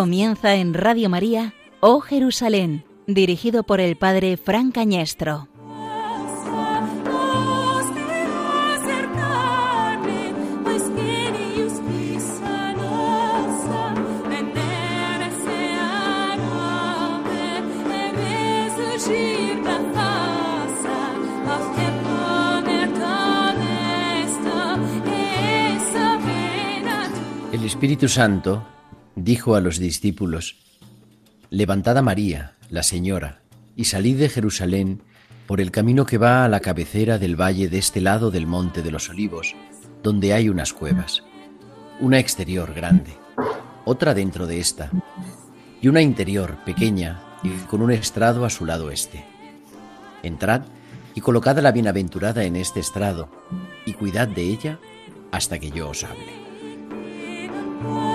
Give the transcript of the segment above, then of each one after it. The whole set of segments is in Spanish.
Comienza en Radio María, Oh Jerusalén, dirigido por el Padre Fran Cañestro. El Espíritu Santo dijo a los discípulos, Levantad a María, la Señora, y salid de Jerusalén por el camino que va a la cabecera del valle de este lado del monte de los olivos, donde hay unas cuevas, una exterior grande, otra dentro de esta, y una interior pequeña y con un estrado a su lado este. Entrad y colocad a la bienaventurada en este estrado, y cuidad de ella hasta que yo os hable.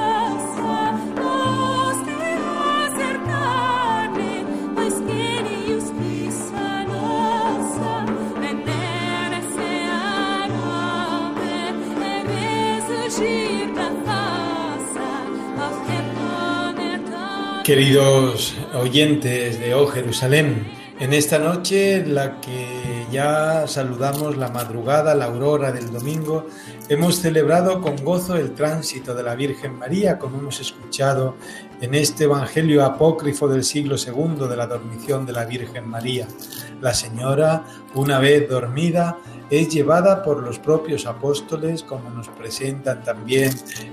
Queridos oyentes de Oh Jerusalén, en esta noche la que ya saludamos la madrugada, la aurora del domingo, hemos celebrado con gozo el tránsito de la Virgen María, como hemos escuchado en este Evangelio apócrifo del siglo II de la dormición de la Virgen María. La Señora, una vez dormida, es llevada por los propios apóstoles, como nos presentan también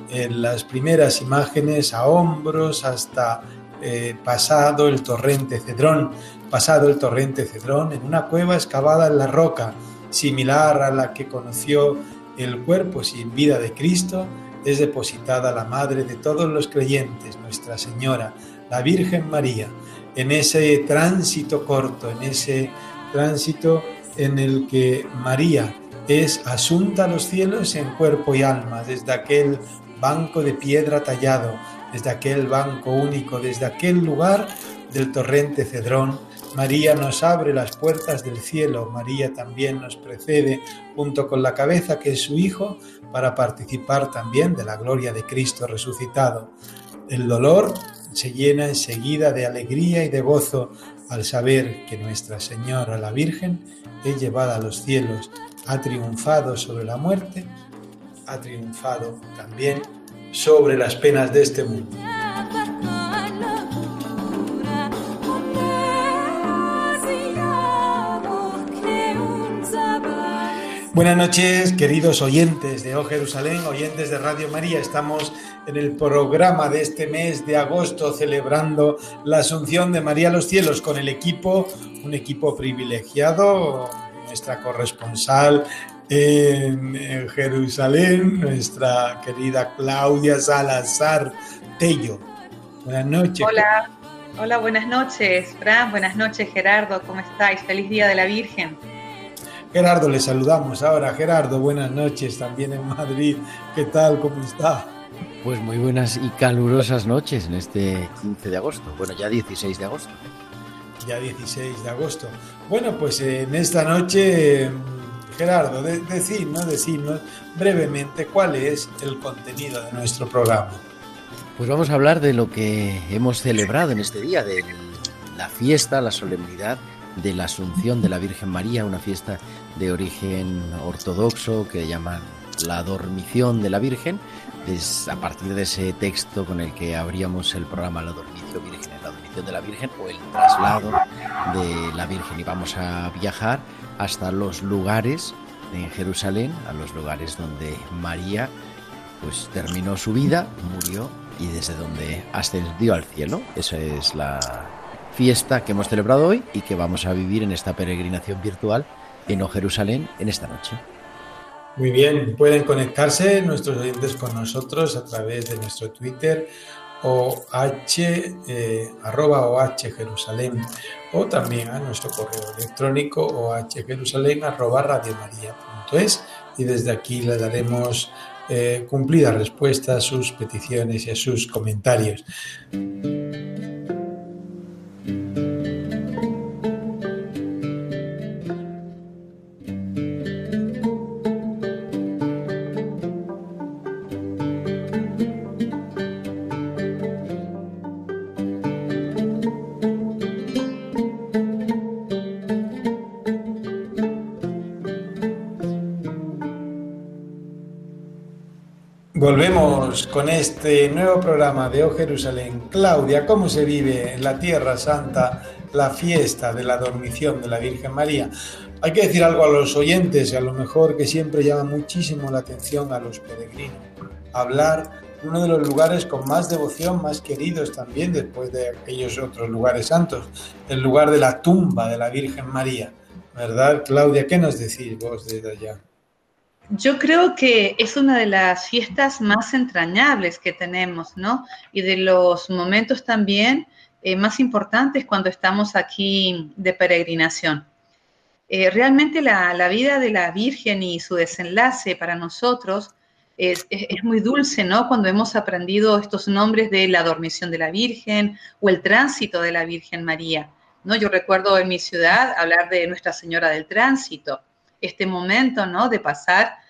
en las primeras imágenes, a hombros hasta eh, pasado el torrente Cedrón, pasado el torrente Cedrón, en una cueva excavada en la roca, similar a la que conoció el cuerpo sin vida de Cristo, es depositada la Madre de todos los creyentes, Nuestra Señora, la Virgen María, en ese tránsito corto, en ese tránsito en el que María es asunta a los cielos en cuerpo y alma, desde aquel banco de piedra tallado, desde aquel banco único, desde aquel lugar del torrente Cedrón, María nos abre las puertas del cielo, María también nos precede junto con la cabeza que es su Hijo para participar también de la gloria de Cristo resucitado. El dolor se llena enseguida de alegría y de gozo al saber que Nuestra Señora la Virgen es llevada a los cielos, ha triunfado sobre la muerte, ha triunfado también sobre las penas de este mundo. Buenas noches, queridos oyentes de Oh Jerusalén, oyentes de Radio María. Estamos en el programa de este mes de agosto celebrando la Asunción de María a los cielos con el equipo, un equipo privilegiado, nuestra corresponsal en Jerusalén, nuestra querida Claudia Salazar Tello. Buenas noches. Hola, hola, buenas noches, Fran, buenas noches, Gerardo, ¿cómo estáis? Feliz Día de la Virgen. Gerardo, le saludamos ahora. Gerardo, buenas noches también en Madrid. ¿Qué tal? ¿Cómo está? Pues muy buenas y calurosas noches en este 15 de agosto. Bueno, ya 16 de agosto. Ya 16 de agosto. Bueno, pues en esta noche Gerardo, de, brevemente cuál es el contenido de nuestro programa. Pues vamos a hablar de lo que hemos celebrado en este día, de la fiesta, la solemnidad de la Asunción de la Virgen María, una fiesta de origen ortodoxo que llaman la Dormición de la Virgen. Es a partir de ese texto con el que abríamos el programa La Dormición Virgen, la Dormición de la Virgen o el traslado de la Virgen. Y vamos a viajar hasta los lugares en Jerusalén, a los lugares donde María pues terminó su vida, murió y desde donde ascendió al cielo. Esa es la fiesta que hemos celebrado hoy y que vamos a vivir en esta peregrinación virtual en O Jerusalén en esta noche. Muy bien, pueden conectarse nuestros oyentes con nosotros a través de nuestro Twitter o h eh, arroba oh jerusalén o también a nuestro correo electrónico o jerusalén arroba radiomaria.es y desde aquí le daremos eh, cumplida respuesta a sus peticiones y a sus comentarios. Con este nuevo programa de O Jerusalén. Claudia, ¿cómo se vive en la Tierra Santa la fiesta de la dormición de la Virgen María? Hay que decir algo a los oyentes, a lo mejor que siempre llama muchísimo la atención a los peregrinos. Hablar uno de los lugares con más devoción, más queridos también después de aquellos otros lugares santos, el lugar de la tumba de la Virgen María. ¿Verdad, Claudia? ¿Qué nos decís vos desde allá? Yo creo que es una de las fiestas más entrañables que tenemos, ¿no? Y de los momentos también eh, más importantes cuando estamos aquí de peregrinación. Eh, realmente la, vida de la Virgen y su desenlace para nosotros es, es, muy dulce, ¿no? Cuando hemos aprendido estos nombres de la dormición de la Virgen o el tránsito de la Virgen María, ¿no? Yo recuerdo en mi ciudad hablar de Nuestra Señora del Tránsito, este momento, ¿no? De pasar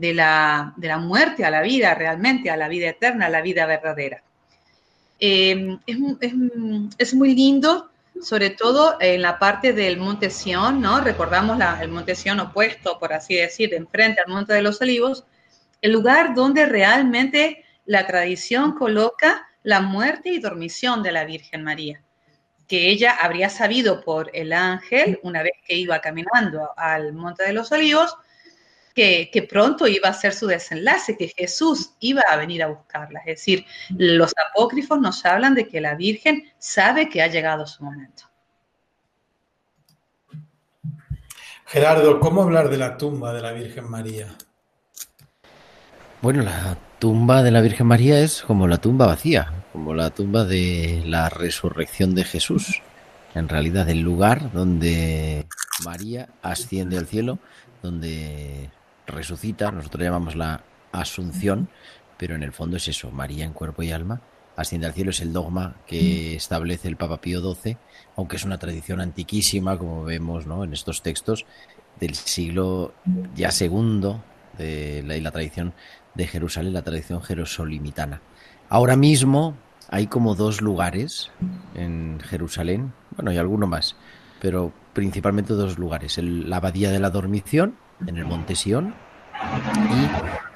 de la, muerte a la vida realmente, a la vida eterna, a la vida verdadera. Em, es, muy lindo, sobre todo en la parte del Monte Sión, ¿no? Recordamos el Monte Sión opuesto, por así decir, de enfrente al Monte de los Olivos, el lugar donde realmente la tradición coloca la muerte y dormición de la Virgen María, que ella habría sabido por el ángel una vez que iba caminando al Monte de los Olivos, que, pronto iba a ser su desenlace, que Jesús iba a venir a buscarla. Es decir, los apócrifos nos hablan de que la Virgen sabe que ha llegado su momento. Gerardo, ¿cómo hablar de la tumba de la Virgen María? Bueno, la tumba de la Virgen María es como la tumba vacía, como la tumba de la resurrección de Jesús. En realidad, el lugar donde María asciende al cielo, donde resucita, nosotros llamamos la asunción, pero en el fondo es eso, María en cuerpo y alma, asciende al cielo, es el dogma que establece el Papa Pío XII, aunque es una tradición antiquísima, como vemos ¿no? en estos textos del siglo ya segundo de la, y la tradición de Jerusalén, la tradición jerosolimitana. Ahora mismo hay como dos lugares en Jerusalén, bueno, y alguno más, pero principalmente dos lugares, la abadía de la dormición, en el Monte Sión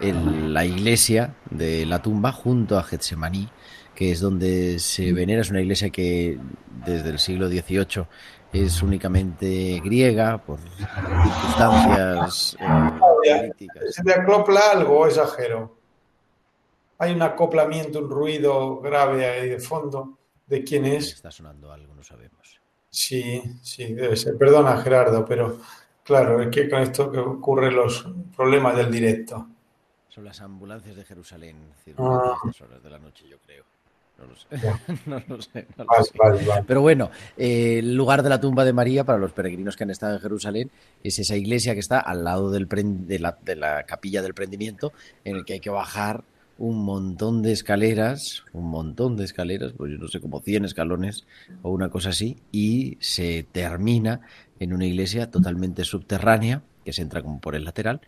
y la iglesia de la tumba junto a Getsemaní, que es donde se venera, es una iglesia que desde el siglo XVIII es únicamente griega por circunstancias eh, políticas. ¿Se te acopla algo o exagero? Hay un acoplamiento, un ruido grave ahí de fondo. ¿De quién es? Está sonando algo, no sabemos. Sí, sí, debe ser. Perdona, Gerardo, pero Claro, es que con esto que ocurren los problemas del directo. Son las ambulancias de Jerusalén, ah. a estas horas de la noche, yo creo. No lo sé. no lo sé. Pero bueno, eh, el lugar de la tumba de María para los peregrinos que han estado en Jerusalén es esa iglesia que está al lado del de, la, de la capilla del prendimiento, en el que hay que bajar un montón de escaleras, un montón de escaleras, pues yo no sé, como 100 escalones o una cosa así, y se termina en una iglesia totalmente subterránea, que se entra como por el lateral,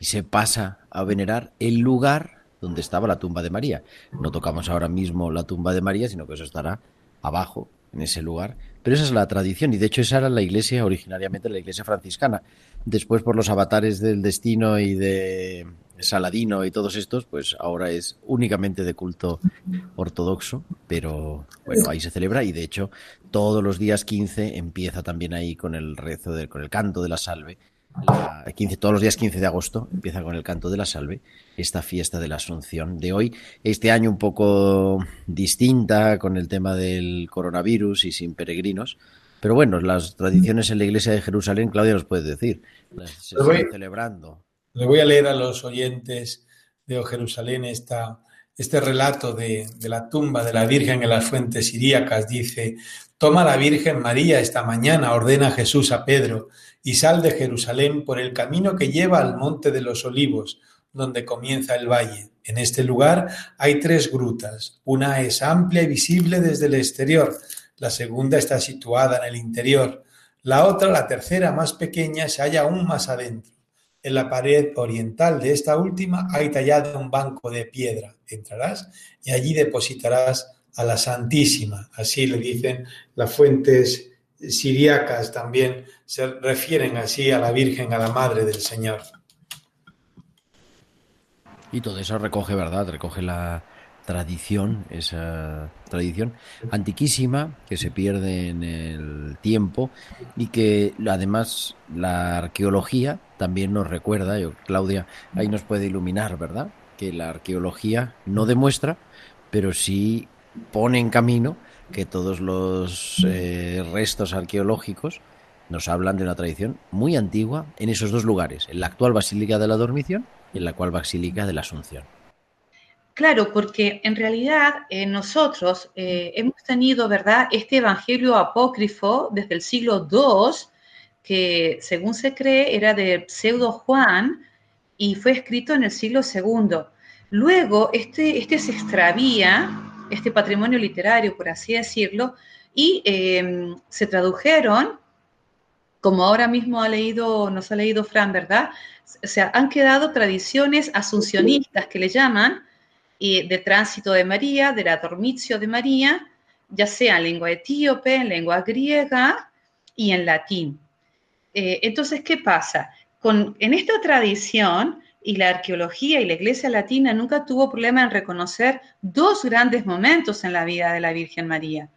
y se pasa a venerar el lugar donde estaba la tumba de María. No tocamos ahora mismo la tumba de María, sino que eso estará abajo, en ese lugar. Pero esa es la tradición, y de hecho esa era la iglesia, originariamente la iglesia franciscana. Después, por los avatares del destino y de Saladino y todos estos, pues ahora es únicamente de culto ortodoxo, pero bueno, ahí se celebra y de hecho todos los días 15 empieza también ahí con el rezo, de, con el canto de la salve. 15, todos los días 15 de agosto empieza con el canto de la salve esta fiesta de la Asunción de hoy. Este año un poco distinta con el tema del coronavirus y sin peregrinos. Pero bueno, las tradiciones en la iglesia de Jerusalén, Claudia nos puede decir, se están celebrando. Le voy a leer a los oyentes de Jerusalén esta, este relato de, de, la tumba de la Virgen en las fuentes siríacas. Dice, toma la Virgen María esta mañana, ordena Jesús a Pedro, y sal de Jerusalén por el camino que lleva al monte de los olivos, donde comienza el valle. En este lugar hay tres grutas. Una es amplia y visible desde el exterior. La segunda está situada en el interior. La otra, la tercera, más pequeña, se halla aún más adentro. En la pared oriental de esta última hay tallado un banco de piedra. Entrarás y allí depositarás a la Santísima. Así le dicen las fuentes siriacas también se refieren así a la Virgen, a la Madre del Señor. Y todo eso recoge, ¿verdad? Recoge la tradición, esa tradición antiquísima que se pierde en el tiempo y que además la arqueología también nos recuerda, yo, Claudia, ahí nos puede iluminar, ¿verdad? Que la arqueología no demuestra, pero sí pone en camino que todos los eh, restos arqueológicos nos hablan de una tradición muy antigua en esos dos lugares, en la actual Basílica de la Dormición y en la actual Basílica de la Asunción. Claro, porque en realidad eh, nosotros eh, hemos tenido, ¿verdad?, este Evangelio apócrifo desde el siglo II, que según se cree era de pseudo Juan y fue escrito en el siglo II. Luego, este, este se extravía, este patrimonio literario, por así decirlo, y em, se tradujeron, como ahora mismo ha leído, nos ha leído Fran, ¿verdad? O sea, han quedado tradiciones asuncionistas que le llaman, y de tránsito de María, de la dormitio de María, ya sea en lengua etíope, en lengua griega y en latín. Eh, entonces, ¿qué pasa? Con, en esta tradición, y la arqueología y la iglesia latina nunca tuvo problema en reconocer dos grandes momentos en la vida de la Virgen María.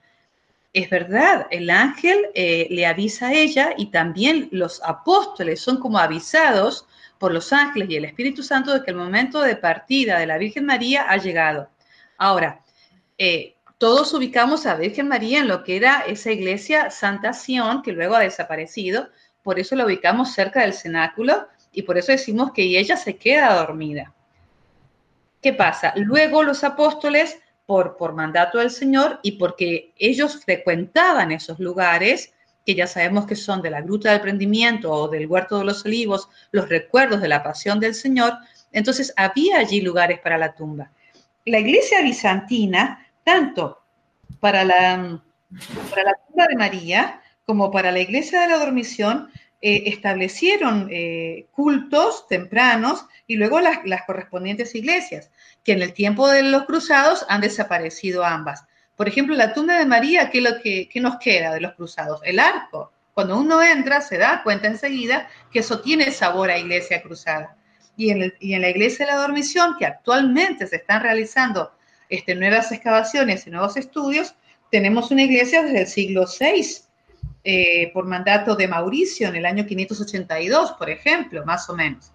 Es verdad, el ángel eh, le avisa a ella y también los apóstoles son como avisados por los ángeles y el Espíritu Santo de que el momento de partida de la Virgen María ha llegado. Ahora, eh, todos ubicamos a Virgen María en lo que era esa iglesia Santa Sion, que luego ha desaparecido, por eso la ubicamos cerca del cenáculo y por eso decimos que ella se queda dormida. ¿Qué pasa? Luego los apóstoles, por, por mandato del Señor y porque ellos frecuentaban esos lugares, que ya sabemos que son de la Gruta del Prendimiento o del Huerto de los Olivos, los recuerdos de la pasión del Señor, entonces había allí lugares para la tumba. La iglesia bizantina, tanto para la, para la tumba de María como para la iglesia de la dormición, eh, establecieron eh, cultos tempranos y luego las, las correspondientes iglesias, que en el tiempo de los cruzados han desaparecido ambas. Por ejemplo, la tumba de María, ¿qué, lo que, nos queda de los cruzados? El arco. Cuando uno entra, se da cuenta enseguida que eso tiene sabor a iglesia cruzada. Y en, la iglesia de la dormición, que actualmente se están realizando este, nuevas excavaciones y nuevos estudios, tenemos una iglesia desde el siglo VI, eh, por mandato de Mauricio en el año 582, por ejemplo, más o menos.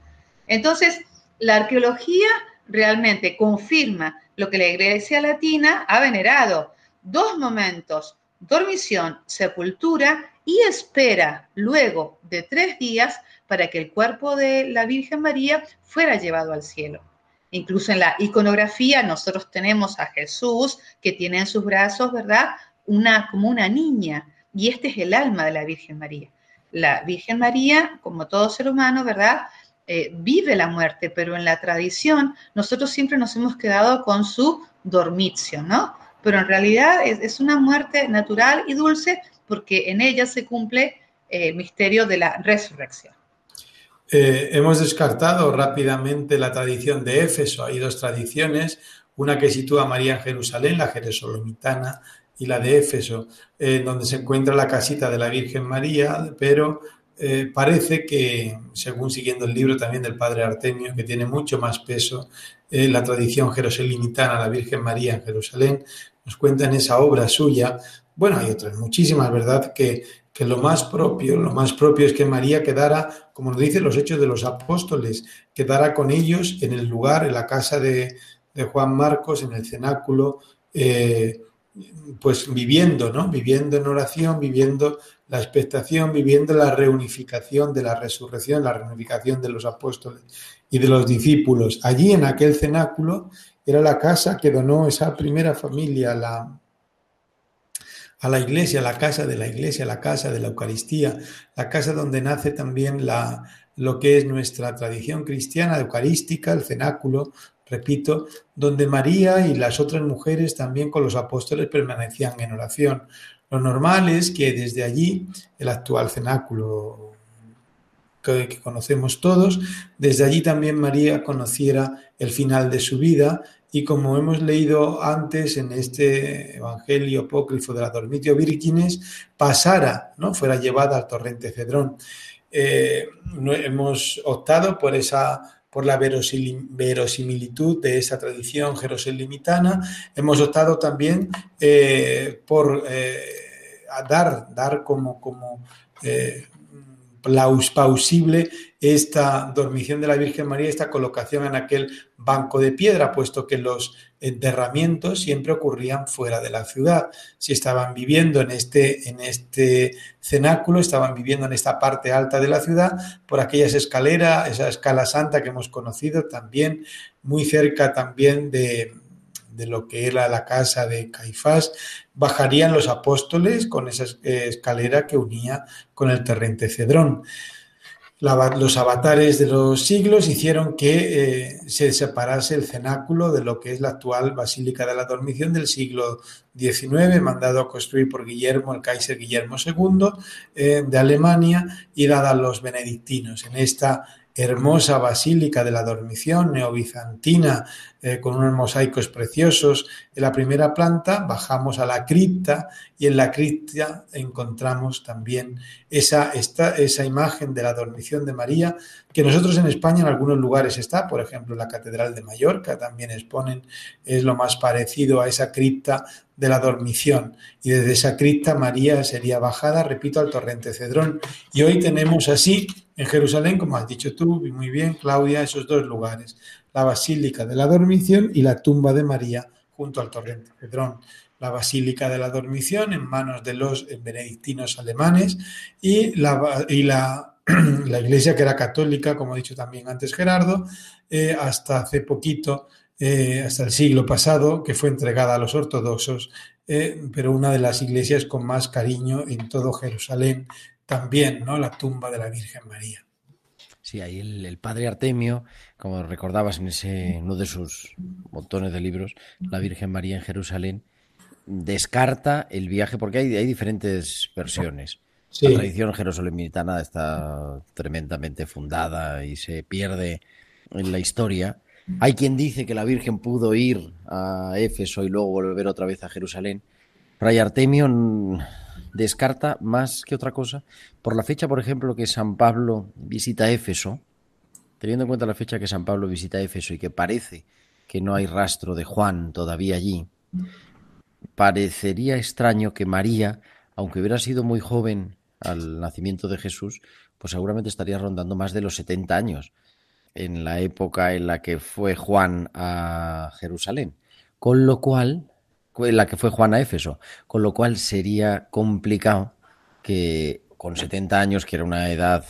Entonces, la arqueología realmente confirma lo que la Iglesia Latina ha venerado. Dos momentos, dormición, sepultura y espera luego de tres días para que el cuerpo de la Virgen María fuera llevado al cielo. Incluso en la iconografía nosotros tenemos a Jesús que tiene en sus brazos, ¿verdad? Una como una niña y este es el alma de la Virgen María. La Virgen María, como todo ser humano, ¿verdad? Eh, vive la muerte, pero en la tradición nosotros siempre nos hemos quedado con su dormitio, ¿no? Pero en realidad es, una muerte natural y dulce porque en ella se cumple eh, el misterio de la resurrección. Eh, hemos descartado rápidamente la tradición de Éfeso. Hay dos tradiciones, una que sitúa a María en Jerusalén, la jerosolomitana, y la de Éfeso, donde se encuentra la casita de la Virgen María, pero eh, parece que, según siguiendo el libro también del padre Artemio, que tiene mucho más peso, eh, la tradición jeroselimitana, la Virgen María en Jerusalén, nos cuenta en esa obra suya, bueno, hay otras muchísimas, ¿verdad?, que, que lo más propio, lo más propio es que María quedara, como nos dicen los hechos de los apóstoles, quedara con ellos en el lugar, en la casa de, de Juan Marcos, en el cenáculo, eh, pues viviendo, ¿no? Viviendo en oración, viviendo la expectación, viviendo la reunificación de la resurrección, la reunificación de los apóstoles y de los discípulos. Allí en aquel cenáculo era la casa que donó esa primera familia a la, a la iglesia, la casa de la iglesia, la casa de la Eucaristía, la casa donde nace también la, lo que es nuestra tradición cristiana eucarística, el cenáculo, repito, donde María y las otras mujeres también con los apóstoles permanecían en oración. Lo normal es que desde allí, el actual cenáculo que, conocemos todos, desde allí también María conociera el final de su vida y como hemos leído antes en este Evangelio apócrifo de la Dormitio Vírgenes, pasara, ¿no? fuera llevada al torrente Cedrón. Eh, hemos optado por esa por la verosimilitud de esa tradición jeroselimitana, hemos optado también eh, por eh, dar, dar como, como eh, plausible esta dormición de la Virgen María, esta colocación en aquel banco de piedra, puesto que los enterramientos siempre ocurrían fuera de la ciudad. Si estaban viviendo en este, en este cenáculo, estaban viviendo en esta parte alta de la ciudad, por aquellas escaleras, esa escala santa que hemos conocido también, muy cerca también de, de lo que era la casa de Caifás, bajarían los apóstoles con esa escalera que unía con el torrente Cedrón. los avatares de los siglos hicieron que eh, se separase el cenáculo de lo que es la actual Basílica de la Dormición del siglo XIX, mandado a construir por Guillermo, el Kaiser Guillermo II eh, de Alemania y dada a los benedictinos. En esta hermosa basílica de la dormición neobizantina eh, con unos mosaicos preciosos. En la primera planta bajamos a la cripta y en la cripta encontramos también esa, esta, esa imagen de la dormición de María que nosotros en España en algunos lugares está, por ejemplo la Catedral de Mallorca también exponen, es lo más parecido a esa cripta de la dormición y desde esa cripta María sería bajada, repito, al torrente Cedrón. Y hoy tenemos así en Jerusalén, como has dicho tú muy bien, Claudia, esos dos lugares la Basílica de la Dormición y la tumba de María junto al torrente Cedrón. La Basílica de la Dormición en manos de los benedictinos alemanes y la, y la, la iglesia que era católica, como ha dicho también antes Gerardo, eh, hasta hace poquito, eh, hasta el siglo pasado, que fue entregada a los ortodoxos, eh, pero una de las iglesias con más cariño en todo Jerusalén también, ¿no? La tumba de la Virgen María. Sí, ahí el, padre Artemio, como recordabas en ese uno de sus montones de libros, La Virgen María en Jerusalén, descarta el viaje, porque hay, hay diferentes versiones. La tradición jerosalemitana está tremendamente fundada y se pierde en la historia. Hay quien dice que la Virgen pudo ir a Éfeso y luego volver otra vez a Jerusalén. Fray Artemio descarta más que otra cosa por la fecha, por ejemplo, que San Pablo visita Éfeso, teniendo en cuenta la fecha que San Pablo visita Éfeso y que parece que no hay rastro de Juan todavía allí, parecería extraño que María, aunque hubiera sido muy joven al nacimiento de Jesús, pues seguramente estaría rondando más de los 70 años en la época en la que fue Juan a Jerusalén. Con lo cual, la que fue Juan a Éfeso, con lo cual sería complicado que con 70 años, que era una edad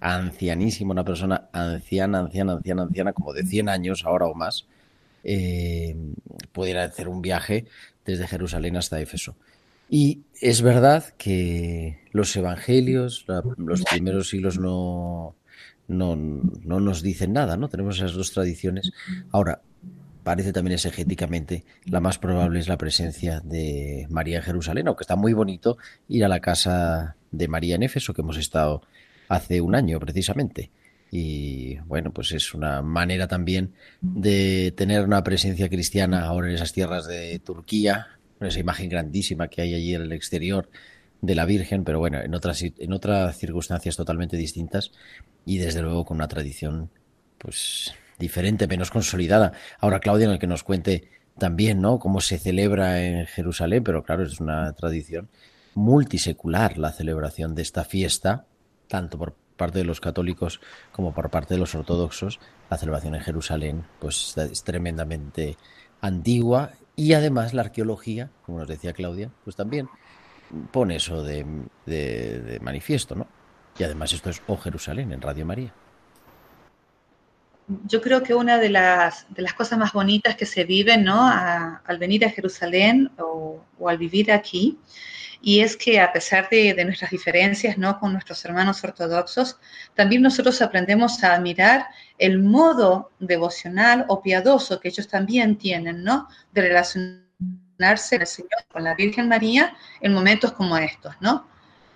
ancianísima, una persona anciana, anciana, anciana, anciana, como de 100 años ahora o más, eh, pudiera hacer un viaje desde Jerusalén hasta Éfeso. Y es verdad que los evangelios, los primeros siglos no, no, no nos dicen nada, ¿no? Tenemos esas dos tradiciones. Ahora, parece también exegéticamente la más probable es la presencia de María en Jerusalén, aunque está muy bonito ir a la casa de María en Éfeso, que hemos estado hace un año precisamente. Y bueno, pues es una manera también de tener una presencia cristiana ahora en esas tierras de Turquía, con esa imagen grandísima que hay allí en el exterior de la Virgen, pero bueno, en otras, en otras circunstancias totalmente distintas y desde luego con una tradición pues diferente, menos consolidada. Ahora, Claudia, en el que nos cuente también, ¿no? Cómo se celebra en Jerusalén, pero claro, es una tradición multisecular la celebración de esta fiesta, tanto por parte de los católicos como por parte de los ortodoxos. La celebración en Jerusalén, pues es tremendamente antigua y además la arqueología, como nos decía Claudia, pues también pone eso de, de manifiesto, ¿no? Y además esto es O Jerusalén en Radio María yo creo que una de las, de las cosas más bonitas que se viven ¿no? al venir a Jerusalén o, al vivir aquí, y es que a pesar de, nuestras diferencias ¿no? con nuestros hermanos ortodoxos, también nosotros aprendemos a admirar el modo devocional o piadoso que ellos también tienen, ¿no? de relacionarse el Señor con la Virgen María en momentos como estos, ¿no?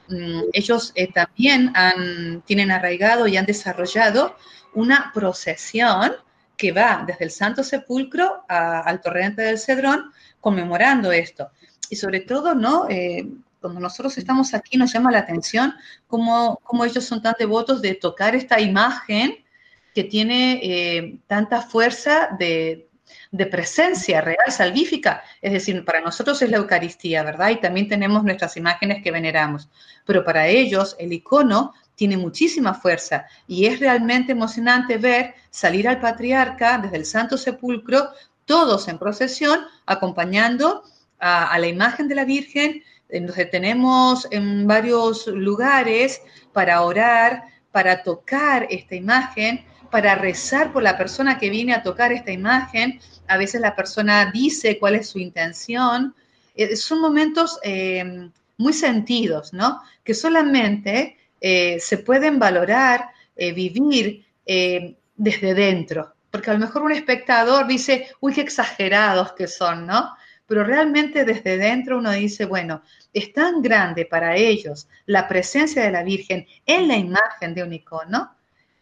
Mm, ellos eh, también han, tienen arraigado y han desarrollado una procesión que va desde el Santo Sepulcro al torrente del Cedrón conmemorando esto. Y sobre todo, ¿no? Eh, cuando nosotros estamos aquí nos llama la atención cómo, cómo, ellos son tan devotos de tocar esta imagen que tiene eh, tanta fuerza de, de presencia real, salvífica. Es decir, para nosotros es la Eucaristía, ¿verdad? Y también tenemos nuestras imágenes que veneramos. Pero para ellos el icono tiene muchísima fuerza y es realmente emocionante ver salir al patriarca desde el Santo Sepulcro, todos en procesión, acompañando a, la imagen de la Virgen. Nos detenemos en varios lugares para orar, para tocar esta imagen, para rezar por la persona que viene a tocar esta imagen. A veces la persona dice cuál es su intención. Eh, son momentos eh, muy sentidos, ¿no? Que solamente eh, se pueden valorar, vivir desde dentro. Porque a lo mejor un espectador dice, uy, qué exagerados que son, ¿no? Pero realmente desde dentro uno dice, bueno, es tan grande para ellos la presencia de la Virgen en la imagen de un icono,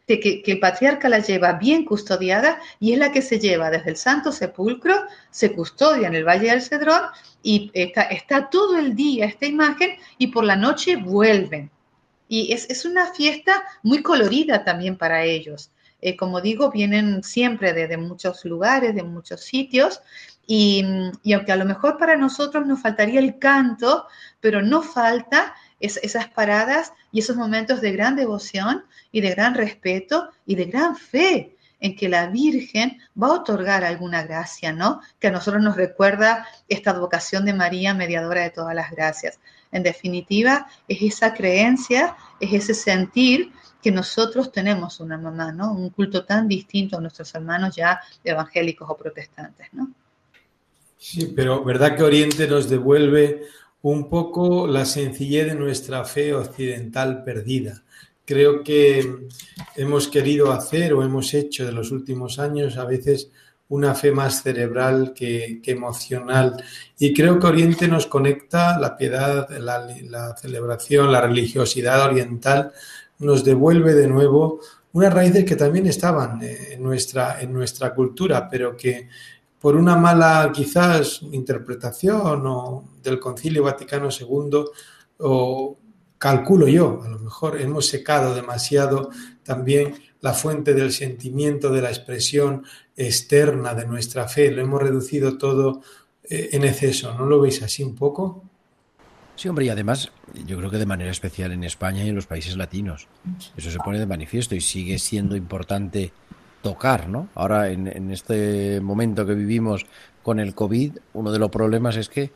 que, el patriarca la lleva bien custodiada y es la que se lleva desde el Santo Sepulcro, se custodia en el Valle del Cedrón y está, está todo el día esta imagen y por la noche vuelven. Y es, una fiesta muy colorida también para ellos. Eh, como digo, vienen siempre de, muchos lugares, de muchos sitios, y, aunque a lo mejor para nosotros nos faltaría el canto, pero no falta esas paradas y esos momentos de gran devoción y de gran respeto y de gran fe en que la Virgen va a otorgar alguna gracia, ¿no? Que a nosotros nos recuerda esta vocación de María, mediadora de todas las gracias. En definitiva, es esa creencia, es ese sentir que nosotros tenemos una mamá, ¿no? Un culto tan distinto a nuestros hermanos ya evangélicos o protestantes, ¿no? Sí, pero ¿verdad que Oriente nos devuelve un poco la sencillez de nuestra fe occidental perdida? Creo que hemos querido hacer o hemos hecho de los últimos años a veces una fe más cerebral que, emocional. Y creo que Oriente nos conecta, la piedad, la, celebración, la religiosidad oriental nos devuelve de nuevo unas raíces que también estaban en nuestra, en nuestra cultura, pero que por una mala quizás interpretación del Concilio Vaticano II o calculo yo, a lo mejor hemos secado demasiado también la fuente del sentimiento, de la expresión externa de nuestra fe. Lo hemos reducido todo eh, en exceso. ¿No lo veis así un poco? Sí, hombre, y además yo creo que de manera especial en España y en los países latinos. Eso se pone de manifiesto y sigue siendo importante tocar, ¿no? Ahora, en, en este momento que vivimos con el COVID, uno de los problemas es que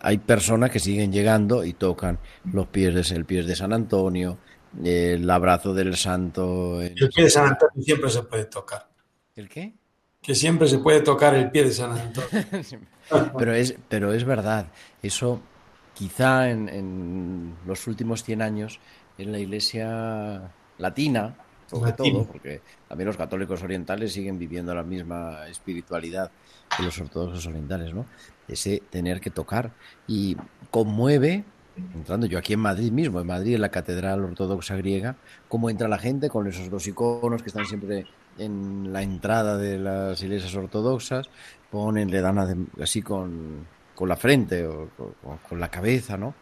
hay personas que siguen llegando y tocan los pies de, el pie de San Antonio, el abrazo del santo. El pie de San Antonio siempre se puede tocar. ¿El qué? Que siempre se puede tocar el pie de San Antonio. pero, es, pero es verdad, eso quizá en, los últimos 100 años en la iglesia latina, sobre todo, porque también los católicos orientales siguen viviendo la misma espiritualidad que los ortodoxos orientales, ¿no? Ese tener que tocar y conmueve entrando yo aquí en Madrid mismo, en Madrid, en la Catedral Ortodoxa Griega, cómo entra la gente con esos dos iconos que están siempre en la entrada de las iglesias ortodoxas, ponen, le dan así con, la frente o con, la cabeza, ¿no?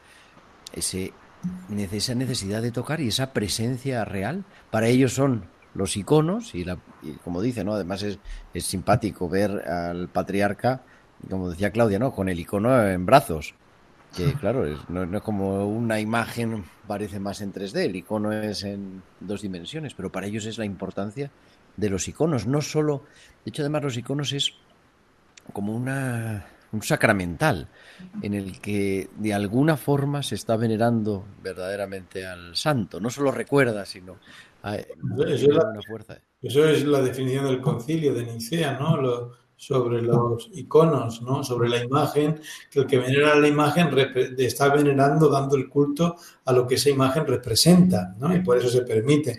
Ese, esa necesidad de tocar y esa presencia real. Para ellos son los iconos y, la, como dice, ¿no? Además es, es simpático ver al patriarca, como decía Claudia, ¿no? Con el icono en brazos que claro, no, es como una imagen parece más en 3D, el icono es en dos dimensiones, pero para ellos es la importancia de los iconos, no solo, de hecho además los iconos es como una, un sacramental en el que de alguna forma se está venerando verdaderamente al santo, no solo recuerda, sino hay, una fuerza. Eso es la definición del concilio de Nicea, ¿no? Lo, sobre los iconos, ¿no? sobre la imagen, que el que venera la imagen está venerando, dando el culto a lo que esa imagen representa, ¿no? y por eso se permite.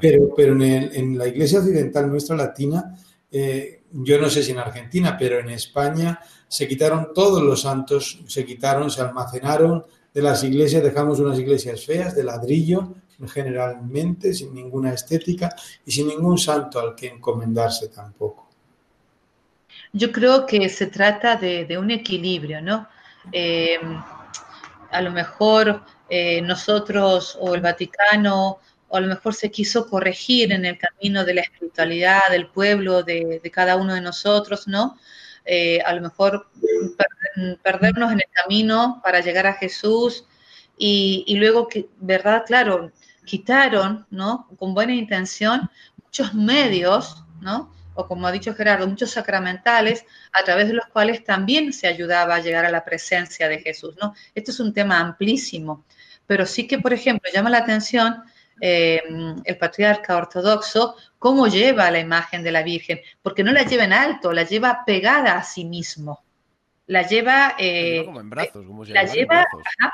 Pero, pero en, la iglesia occidental nuestra latina, eh, yo no sé si en Argentina, pero en España se quitaron todos los santos, se quitaron, se almacenaron de las iglesias, dejamos unas iglesias feas, de ladrillo, generalmente, sin ninguna estética y sin ningún santo al que encomendarse tampoco. Yo creo que se trata de, un equilibrio, ¿no? Em, a lo mejor eh, nosotros o el Vaticano o a lo mejor se quiso corregir en el camino de la espiritualidad del pueblo, de, cada uno de nosotros, ¿no? Eh, a lo mejor perdernos en el camino para llegar a Jesús y, y luego, ¿verdad? Claro, quitaron, ¿no? Con buena intención, muchos medios, ¿no? O como ha dicho Gerardo, muchos sacramentales a través de los cuales también se ayudaba a llegar a la presencia de Jesús, ¿no? Esto es un tema amplísimo, pero sí que, por ejemplo, llama la atención eh, el patriarca ortodoxo cómo lleva la imagen de la Virgen, porque no la lleva en alto, la lleva pegada a sí mismo la lleva, eh, como en brazos, como la lleva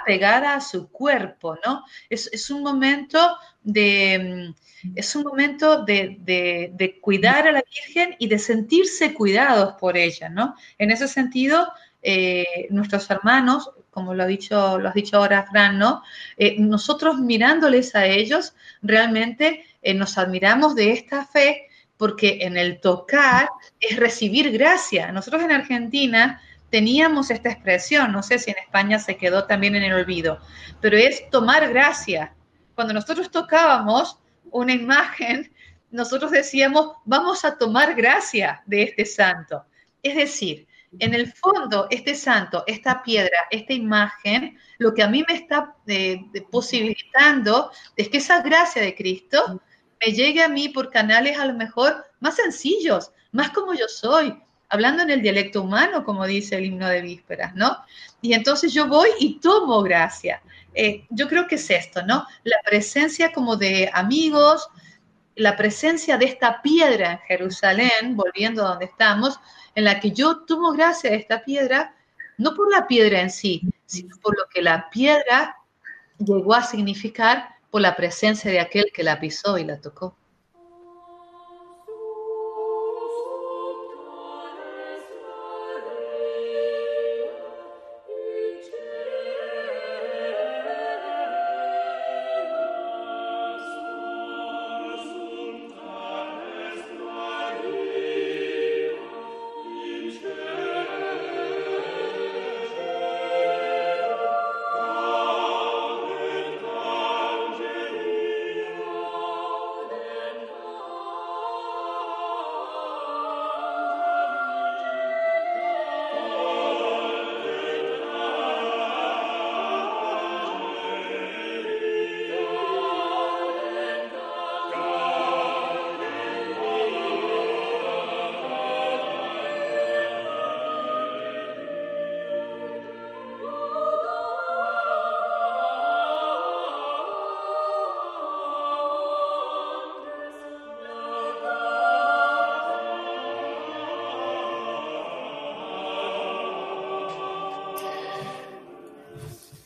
pegada a su cuerpo, ¿no? Es, un momento de mm, es un momento de, cuidar a la Virgen y de sentirse cuidados por ella, ¿no? En ese sentido, eh, nuestros hermanos, como lo ha dicho, lo has dicho ahora, Fran, ¿no? Eh, nosotros mirándoles a ellos, realmente nos admiramos de esta fe porque en el tocar es recibir gracia. Nosotros en Argentina teníamos esta expresión, no sé si en España se quedó también en el olvido, pero es tomar gracia. Cuando nosotros tocábamos una imagen, nosotros decíamos, vamos a tomar gracia de este santo. Es decir, en el fondo, este santo, esta piedra, esta imagen, lo que a mí me está eh, posibilitando es que esa gracia de Cristo me llegue a mí por canales a lo mejor más sencillos, más como yo soy, hablando en el dialecto humano, como dice el himno de vísperas, ¿no? Y entonces yo voy y tomo gracia. Eh, yo creo que es esto, ¿no? La presencia como de amigos, la presencia de esta piedra en Jerusalén, volviendo a donde estamos, en la que yo tomo gracia de esta piedra, no por la piedra en sí, sino por lo que la piedra llegó a significar por la presencia de aquel que la pisó y la tocó.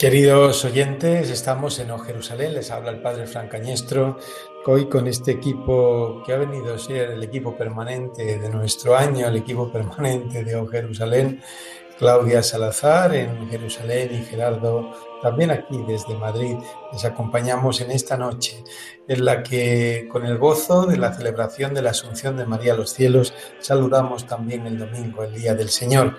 Queridos oyentes, estamos en O Jerusalén, les habla el Padre Francañestro, hoy con este equipo que ha venido a ser el equipo permanente de nuestro año, el equipo permanente de O Jerusalén, Claudia Salazar en Jerusalén y Gerardo también aquí desde Madrid. Les acompañamos en esta noche en la que con el gozo de la celebración de la Asunción de María a los cielos saludamos también el domingo, el Día del Señor.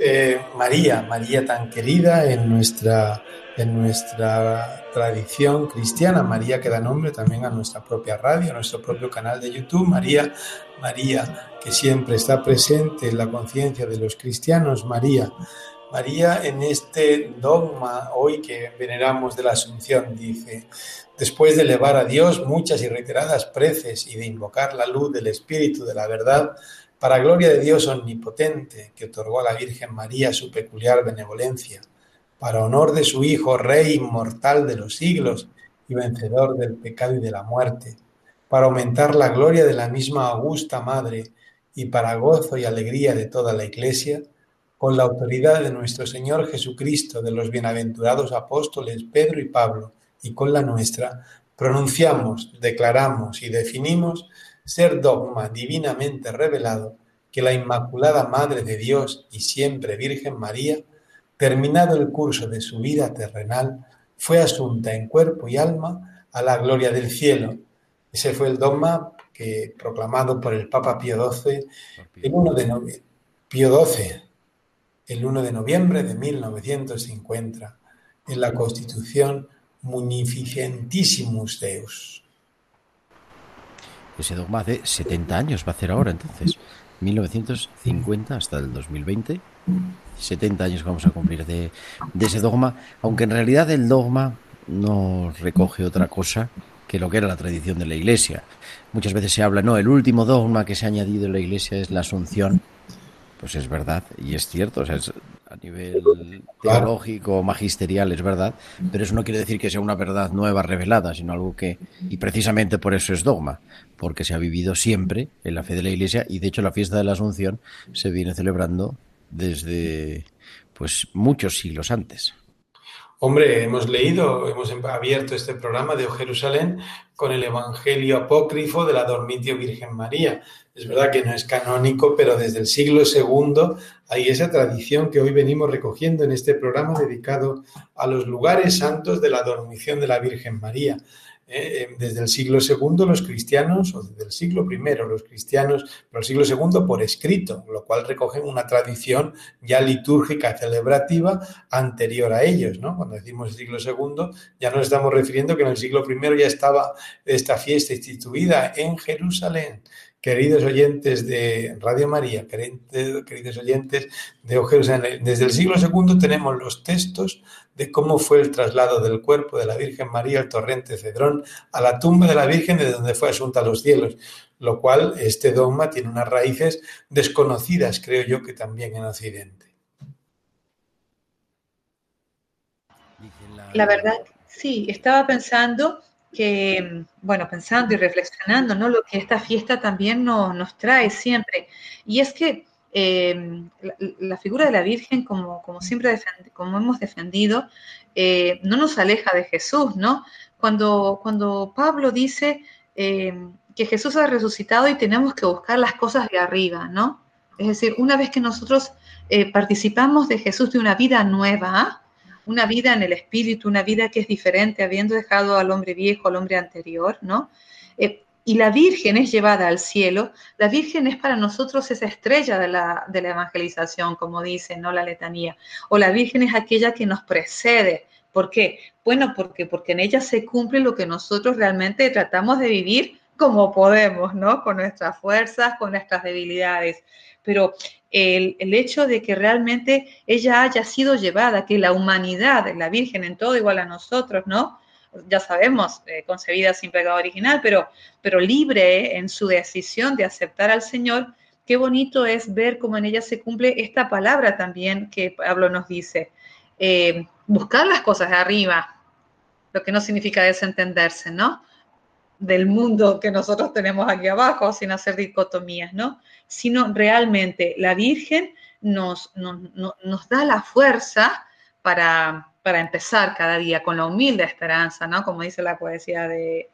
Eh, María, María tan querida en nuestra, en nuestra tradición cristiana, María que da nombre también a nuestra propia radio, a nuestro propio canal de YouTube, María, María que siempre está presente en la conciencia de los cristianos, María, María en este dogma hoy que veneramos de la Asunción dice, después de elevar a Dios muchas y reiteradas preces y de invocar la luz del Espíritu de la verdad, para gloria de Dios omnipotente, que otorgó a la Virgen María su peculiar benevolencia, para honor de su Hijo, Rey inmortal de los siglos y vencedor del pecado y de la muerte, para aumentar la gloria de la misma augusta Madre y para gozo y alegría de toda la Iglesia, con la autoridad de nuestro Señor Jesucristo, de los bienaventurados apóstoles Pedro y Pablo, y con la nuestra, pronunciamos, declaramos y definimos ser dogma divinamente revelado que la Inmaculada Madre de Dios y siempre Virgen María, terminado el curso de su vida terrenal, fue asunta en cuerpo y alma a la gloria del cielo. Ese fue el dogma que, proclamado por el Papa Pío XII el 1 de noviembre, Pío XII, el 1 de noviembre de 1950 en la Constitución Munificentissimus Deus. Ese dogma hace 70 años, va a hacer ahora entonces, 1950 hasta el 2020, 70 años vamos a cumplir de, de ese dogma, aunque en realidad el dogma no recoge otra cosa que lo que era la tradición de la Iglesia. Muchas veces se habla, no, el último dogma que se ha añadido en la Iglesia es la Asunción. Pues es verdad y es cierto, o sea, a nivel teológico, magisterial, es verdad, pero eso no quiere decir que sea una verdad nueva revelada, sino algo que, y precisamente por eso es dogma, porque se ha vivido siempre en la fe de la Iglesia y de hecho la fiesta de la Asunción se viene celebrando desde pues muchos siglos antes. Hombre, hemos leído, hemos abierto este programa de Jerusalén con el Evangelio apócrifo de la Dormitio Virgen María. Es verdad que no es canónico, pero desde el siglo II hay esa tradición que hoy venimos recogiendo en este programa dedicado a los lugares santos de la dormición de la Virgen María. Eh, eh, desde el siglo II los cristianos, o desde el siglo I los cristianos, pero el siglo II por escrito, lo cual recogen una tradición ya litúrgica, celebrativa, anterior a ellos. ¿no? Cuando decimos siglo II, ya nos estamos refiriendo que en el siglo I ya estaba esta fiesta instituida en Jerusalén queridos oyentes de Radio María, queridos oyentes de Jerusalén, desde el siglo II tenemos los textos de cómo fue el traslado del cuerpo de la Virgen María al torrente Cedrón a la tumba de la Virgen de donde fue asunta a los cielos, lo cual este dogma tiene unas raíces desconocidas, creo yo, que también en Occidente. La verdad, sí, estaba pensando que, bueno, pensando y reflexionando, ¿no? Lo que esta fiesta también nos trae siempre. Y es que Em, la, figura de la Virgen, como, como siempre como hemos defendido, eh, no nos aleja de Jesús, ¿no? Cuando, cuando Pablo dice em, que Jesús ha resucitado y tenemos que buscar las cosas de arriba, ¿no? Es decir, una vez que nosotros eh, participamos de Jesús de una vida nueva, una vida en el espíritu, una vida que es diferente, habiendo dejado al hombre viejo, al hombre anterior, ¿no? Eh, y la Virgen es llevada al cielo, la Virgen es para nosotros esa estrella de la, evangelización, como dice ¿no? la letanía, o la Virgen es aquella que nos precede. ¿Por qué? Bueno, porque, porque en ella se cumple lo que nosotros realmente tratamos de vivir como podemos, ¿no? Con nuestras fuerzas, con nuestras debilidades. Pero el, el, hecho de que realmente ella haya sido llevada, que la humanidad, la Virgen en todo igual a nosotros, ¿no? Ya sabemos, eh, concebida sin pecado original, pero, pero libre en su decisión de aceptar al Señor, qué bonito es ver cómo en ella se cumple esta palabra también que Pablo nos dice, eh, buscar las cosas de arriba, lo que no significa desentenderse, ¿no? Del mundo que nosotros tenemos aquí abajo, sin hacer dicotomías, ¿no? Sino realmente la Virgen nos, nos da la fuerza para, para empezar cada día con la humilde esperanza, ¿no? Como dice la poesía de,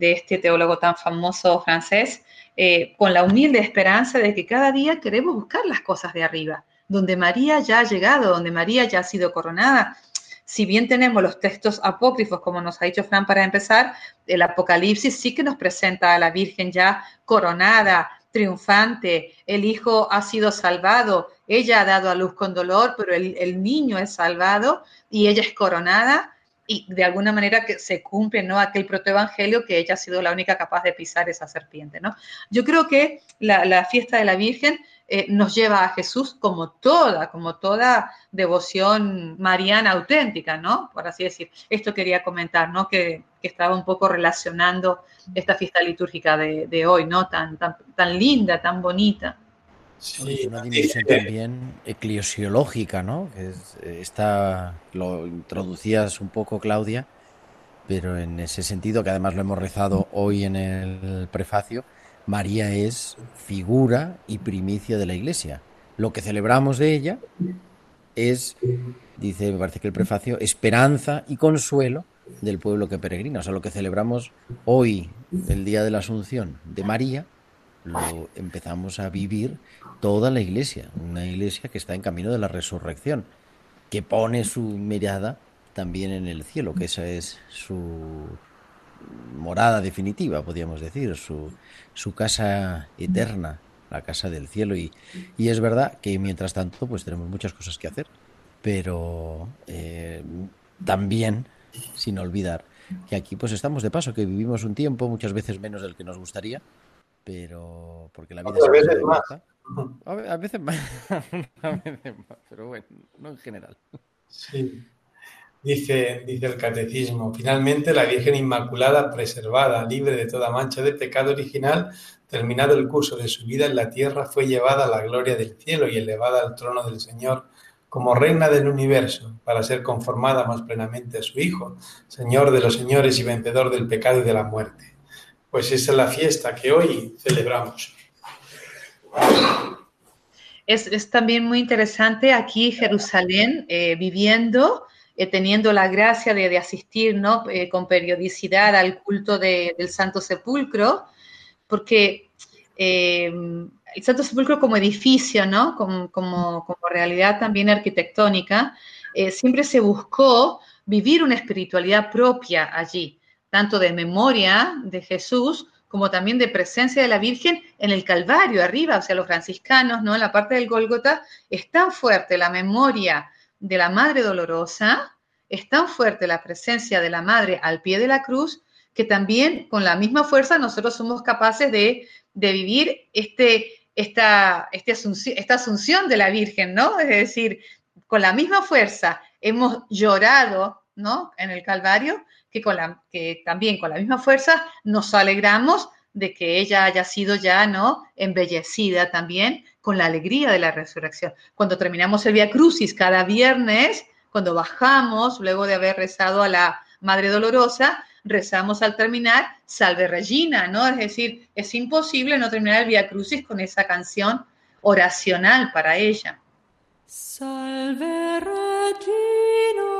este teólogo tan famoso francés, eh, con la humilde esperanza de que cada día queremos buscar las cosas de arriba, donde María ya ha llegado, donde María ya ha sido coronada. Si bien tenemos los textos apócrifos, como nos ha dicho Fran para empezar, el Apocalipsis sí que nos presenta a la Virgen ya coronada, triunfante, el Hijo ha sido salvado, ella ha dado a luz con dolor, pero el, el niño es salvado y ella es coronada y de alguna manera que se cumple ¿no? aquel protoevangelio que ella ha sido la única capaz de pisar esa serpiente. ¿no? Yo creo que la, fiesta de la Virgen eh, nos lleva a Jesús como toda, como toda devoción mariana auténtica, ¿no? Por así decir. Esto quería comentar, ¿no? Que, estaba un poco relacionando esta fiesta litúrgica de, hoy, ¿no? Tan, tan, tan linda, tan bonita. Sí, una dimensión también eclesiológica, ¿no? Que está, lo introducías un poco, Claudia, pero en ese sentido, que además lo hemos rezado hoy en el prefacio, María es figura y primicia de la Iglesia. Lo que celebramos de ella es, dice, me parece que el prefacio, esperanza y consuelo del pueblo que peregrina. O sea, lo que celebramos hoy, el Día de la Asunción de María, lo empezamos a vivir toda la iglesia, una iglesia que está en camino de la resurrección, que pone su mirada también en el cielo, que esa es su morada definitiva, podríamos decir, su, su casa eterna, la casa del cielo. Y, y, es verdad que mientras tanto, pues tenemos muchas cosas que hacer, pero eh, también, sin olvidar, que aquí pues estamos de paso, que vivimos un tiempo, muchas veces menos del que nos gustaría, pero porque la vida a veces más. A veces más, a veces más, pero bueno, no en general. Sí. Dice, dice el catecismo, finalmente la Virgen Inmaculada, preservada, libre de toda mancha de pecado original, terminado el curso de su vida en la tierra, fue llevada a la gloria del cielo y elevada al trono del Señor como reina del universo, para ser conformada más plenamente a su Hijo, Señor de los señores y vencedor del pecado y de la muerte. Pues esa es la fiesta que hoy celebramos. Es, también muy interesante aquí Jerusalén eh, viviendo eh, teniendo la gracia de, asistir ¿no? Eh, con periodicidad al culto del Santo Sepulcro, porque eh, el Santo Sepulcro como edificio, ¿no? como, como, realidad también arquitectónica, siempre se buscó vivir una espiritualidad propia allí, tanto de memoria de Jesús como también de presencia de la Virgen en el Calvario, arriba, o sea, los franciscanos, ¿no? En la parte del Gólgota es tan fuerte la memoria de la Madre Dolorosa, es tan fuerte la presencia de la Madre al pie de la cruz, que también con la misma fuerza nosotros somos capaces de, vivir este, esta, este asunción, esta asunción de la Virgen, ¿no? Es decir, con la misma fuerza hemos llorado, ¿no? En el Calvario, que, también con la misma fuerza nos alegramos de que ella haya sido ya, ¿no? Embellecida también con la alegría de la resurrección. Cuando terminamos el Via Crucis cada viernes, cuando bajamos, luego de haber rezado a la Madre Dolorosa, rezamos al terminar Salve Regina, ¿no? Es decir, es imposible no terminar el Via Crucis con esa canción oracional para ella. Salve Regina,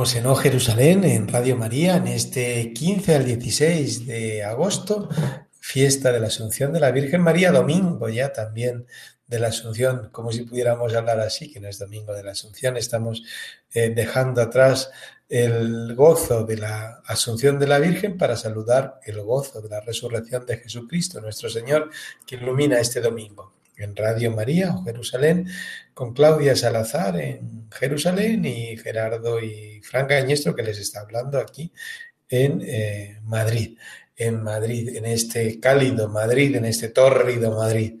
Estamos en O Jerusalén, en Radio María, en este 15 al 16 de agosto, fiesta de la Asunción de la Virgen María, domingo ya también de la Asunción, como si pudiéramos hablar así, que no es domingo de la Asunción, estamos eh, dejando atrás el gozo de la Asunción de la Virgen para saludar el gozo de la resurrección de Jesucristo, nuestro Señor, que ilumina este domingo en Radio María o Jerusalén, con Claudia Salazar en Jerusalén y Gerardo y Franca Añestro que les está hablando aquí en eh, Madrid, en Madrid, en este cálido Madrid, en este tórrido Madrid.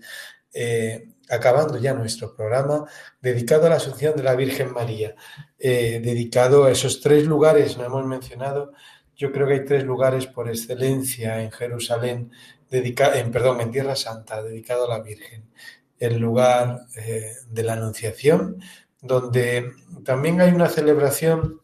Eh, acabando ya nuestro programa dedicado a la Asunción de la Virgen María, eh, dedicado a esos tres lugares, no hemos mencionado, yo creo que hay tres lugares por excelencia en Jerusalén, en, en Tierra Santa, dedicado a la Virgen. El lugar eh, de la Anunciación, donde también hay una celebración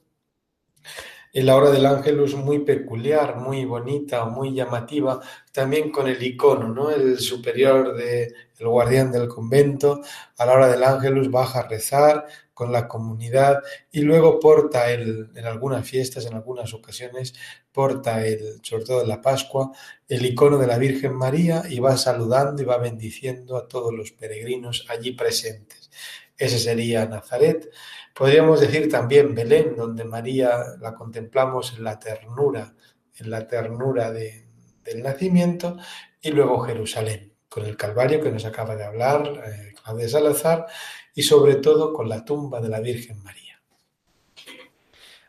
en la hora del ángelus muy peculiar, muy bonita, muy llamativa, también con el icono, ¿no? El superior de el guardián del convento, a la hora del ángelus baja a rezar con la comunidad y luego porta el, en algunas fiestas, en algunas ocasiones, porta el, sobre todo en la Pascua, el icono de la Virgen María y va saludando y va bendiciendo a todos los peregrinos allí presentes. Ese sería Nazaret. Podríamos decir también Belén, donde María la contemplamos en la ternura, en la ternura de, del nacimiento, y luego Jerusalén, con el Calvario que nos acaba de hablar eh, Claudia Salazar, y sobre todo con la tumba de la Virgen María.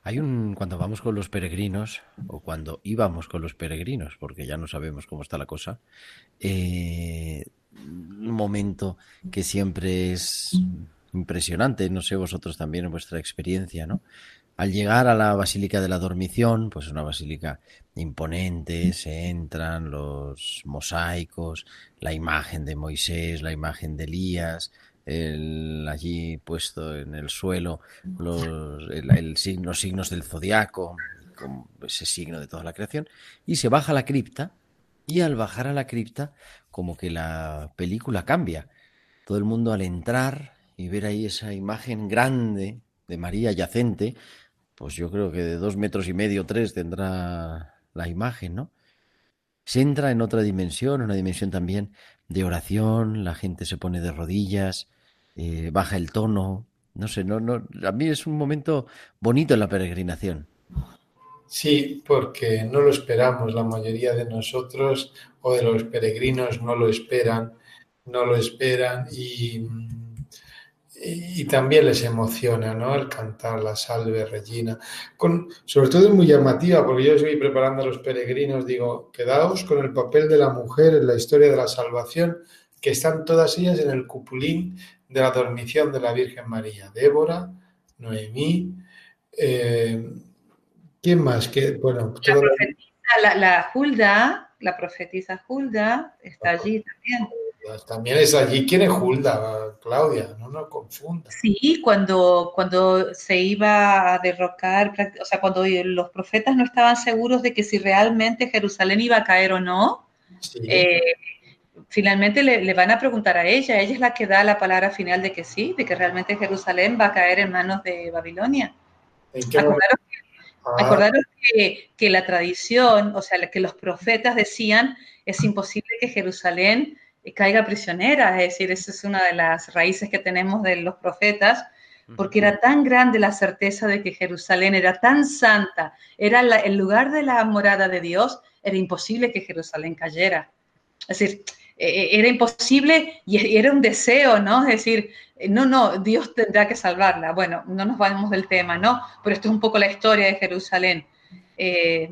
Hay un, cuando vamos con los peregrinos, o cuando íbamos con los peregrinos, porque ya no sabemos cómo está la cosa, eh, un momento que siempre es impresionante, no sé vosotros también en vuestra experiencia, ¿no? Al llegar a la Basílica de la Dormición, pues una basílica imponente, se entran los mosaicos, la imagen de Moisés, la imagen de Elías, el, allí puesto en el suelo los, el, el signo, los signos del zodiaco, ese signo de toda la creación, y se baja a la cripta, y al bajar a la cripta, como que la película cambia. Todo el mundo al entrar y ver ahí esa imagen grande de María yacente, pues yo creo que de dos metros y medio, tres tendrá la imagen, ¿no? Se entra en otra dimensión, una dimensión también de oración, la gente se pone de rodillas, eh, baja el tono, no sé, no, no, a mí es un momento bonito en la peregrinación. Sí, porque no lo esperamos, la mayoría de nosotros o de los peregrinos no lo esperan, no lo esperan y y, también les emociona ¿no? el cantar la salve Regina. Con, sobre todo es muy llamativa, porque yo estoy preparando a los peregrinos, digo, quedaos con el papel de la mujer en la historia de la salvación, que están todas ellas en el cupulín de la dormición de la Virgen María. Débora, Noemí, eh, ¿quién más? Que, bueno, la, profetisa, la, la Hulda, la profetisa Hulda está allí también. También es allí. ¿Quién es Hulda, Claudia? No nos confunda. Sí, cuando, cuando se iba a derrocar, o sea, cuando los profetas no estaban seguros de que si realmente Jerusalén iba a caer o no, sí. eh, finalmente le, le, van a preguntar a ella. Ella es la que da la palabra final de que sí, de que realmente Jerusalén va a caer en manos de Babilonia. Acordaros, ah. acordaros que, que la tradición, o sea, que los profetas decían, es imposible que Jerusalén caiga prisionera, es decir, esa es una de las raíces que tenemos de los profetas, porque era tan grande la certeza de que Jerusalén era tan santa, era la, el lugar de la morada de Dios, era imposible que Jerusalén cayera. Es decir, era imposible y era un deseo, ¿no? Es decir, no, no, Dios tendrá que salvarla. Bueno, no nos vamos del tema, ¿no? Pero esto es un poco la historia de Jerusalén. Eh,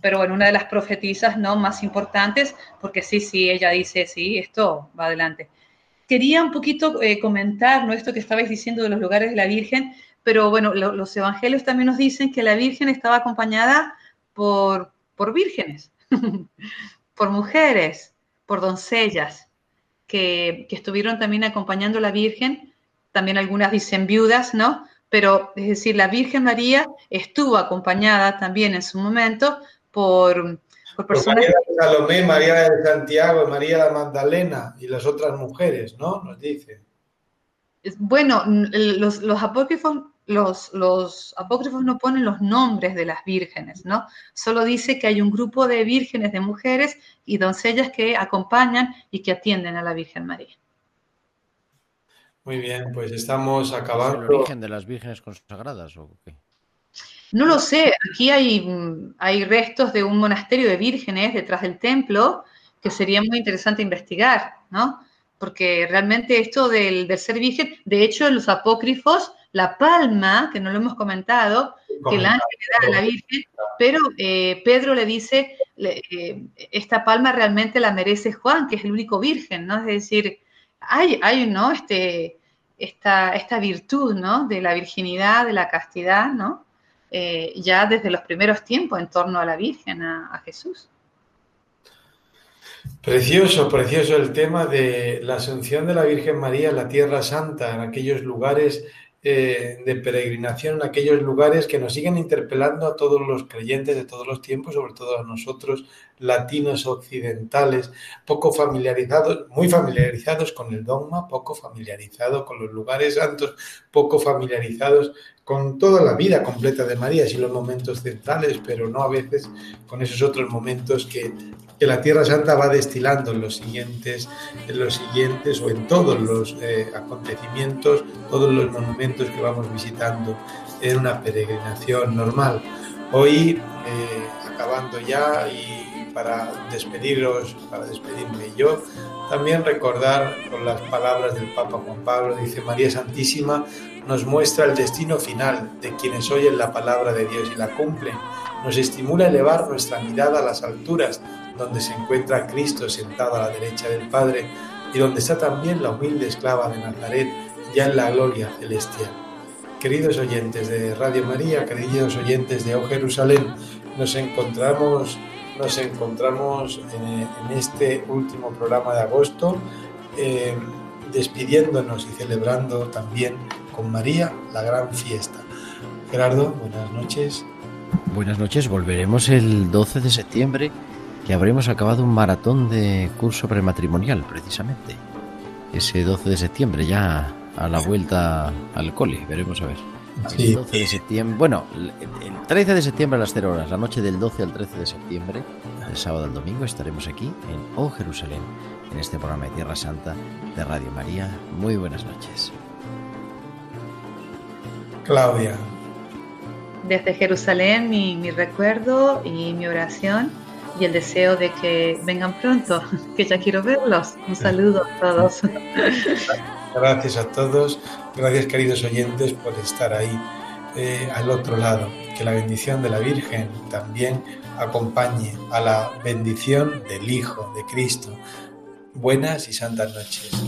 pero bueno, una de las profetisas no más importantes, porque sí, sí, ella dice, sí, esto va adelante. Quería un poquito eh, comentar ¿no? esto que estabais diciendo de los lugares de la Virgen, pero bueno, lo, los evangelios también nos dicen que la Virgen estaba acompañada por, por vírgenes, por mujeres, por doncellas, que, que estuvieron también acompañando a la Virgen, también algunas dicen viudas, ¿no? Pero es decir, la Virgen María estuvo acompañada también en su momento por, por personas. María de Salomé, María de Santiago, María de Magdalena y las otras mujeres, ¿no? Nos dice. Bueno, los, los apócrifos los, los apócrifos no ponen los nombres de las vírgenes, ¿no? Solo dice que hay un grupo de vírgenes, de mujeres y doncellas que acompañan y que atienden a la Virgen María. Muy bien, pues estamos ¿Es el acabando. origen de las vírgenes consagradas o qué? No lo sé, aquí hay, hay restos de un monasterio de vírgenes detrás del templo que sería muy interesante investigar, ¿no? Porque realmente esto del, del ser virgen, de hecho en los apócrifos, la palma, que no lo hemos comentado, que el ángel le da a la Virgen, pero eh, Pedro le dice, eh, esta palma realmente la merece Juan, que es el único virgen, ¿no? Es decir, hay, hay ¿no? Este, esta, esta virtud, ¿no? De la virginidad, de la castidad, ¿no? Eh, ya desde los primeros tiempos en torno a la Virgen, a, a Jesús. Precioso, precioso el tema de la asunción de la Virgen María en la Tierra Santa, en aquellos lugares eh, de peregrinación, en aquellos lugares que nos siguen interpelando a todos los creyentes de todos los tiempos, sobre todo a nosotros latinos occidentales, poco familiarizados, muy familiarizados con el dogma, poco familiarizados con los lugares santos, poco familiarizados con toda la vida completa de María, sí los momentos centrales, pero no a veces con esos otros momentos que que la Tierra Santa va destilando en los siguientes, en los siguientes o en todos los eh, acontecimientos, todos los monumentos que vamos visitando en una peregrinación normal. Hoy, eh, acabando ya y para despediros, para despedirme yo, también recordar con las palabras del Papa Juan Pablo, dice María Santísima, nos muestra el destino final de quienes oyen la palabra de Dios y la cumplen. Nos estimula a elevar nuestra mirada a las alturas, donde se encuentra Cristo sentado a la derecha del Padre y donde está también la humilde esclava de Nazaret, ya en la gloria celestial. Queridos oyentes de Radio María, queridos oyentes de Oh Jerusalén, nos encontramos, nos encontramos en, en este último programa de agosto, eh, despidiéndonos y celebrando también con María la gran fiesta. Gerardo, buenas noches. Buenas noches, volveremos el 12 de septiembre, que habremos acabado un maratón de curso prematrimonial, precisamente. Ese 12 de septiembre, ya a la vuelta al cole, veremos a ver. Sí. El 12 de septiembre, bueno, el el 13 de septiembre a las 0 horas, la noche del 12 al 13 de septiembre, el sábado al domingo, estaremos aquí en Oh Jerusalén, en este programa de Tierra Santa de Radio María. Muy buenas noches. Claudia, Desde Jerusalén mi, mi recuerdo y mi oración y el deseo de que vengan pronto, que ya quiero verlos. Un saludo a todos. Gracias a todos, gracias queridos oyentes por estar ahí eh, al otro lado. Que la bendición de la Virgen también acompañe a la bendición del Hijo de Cristo. Buenas y santas noches.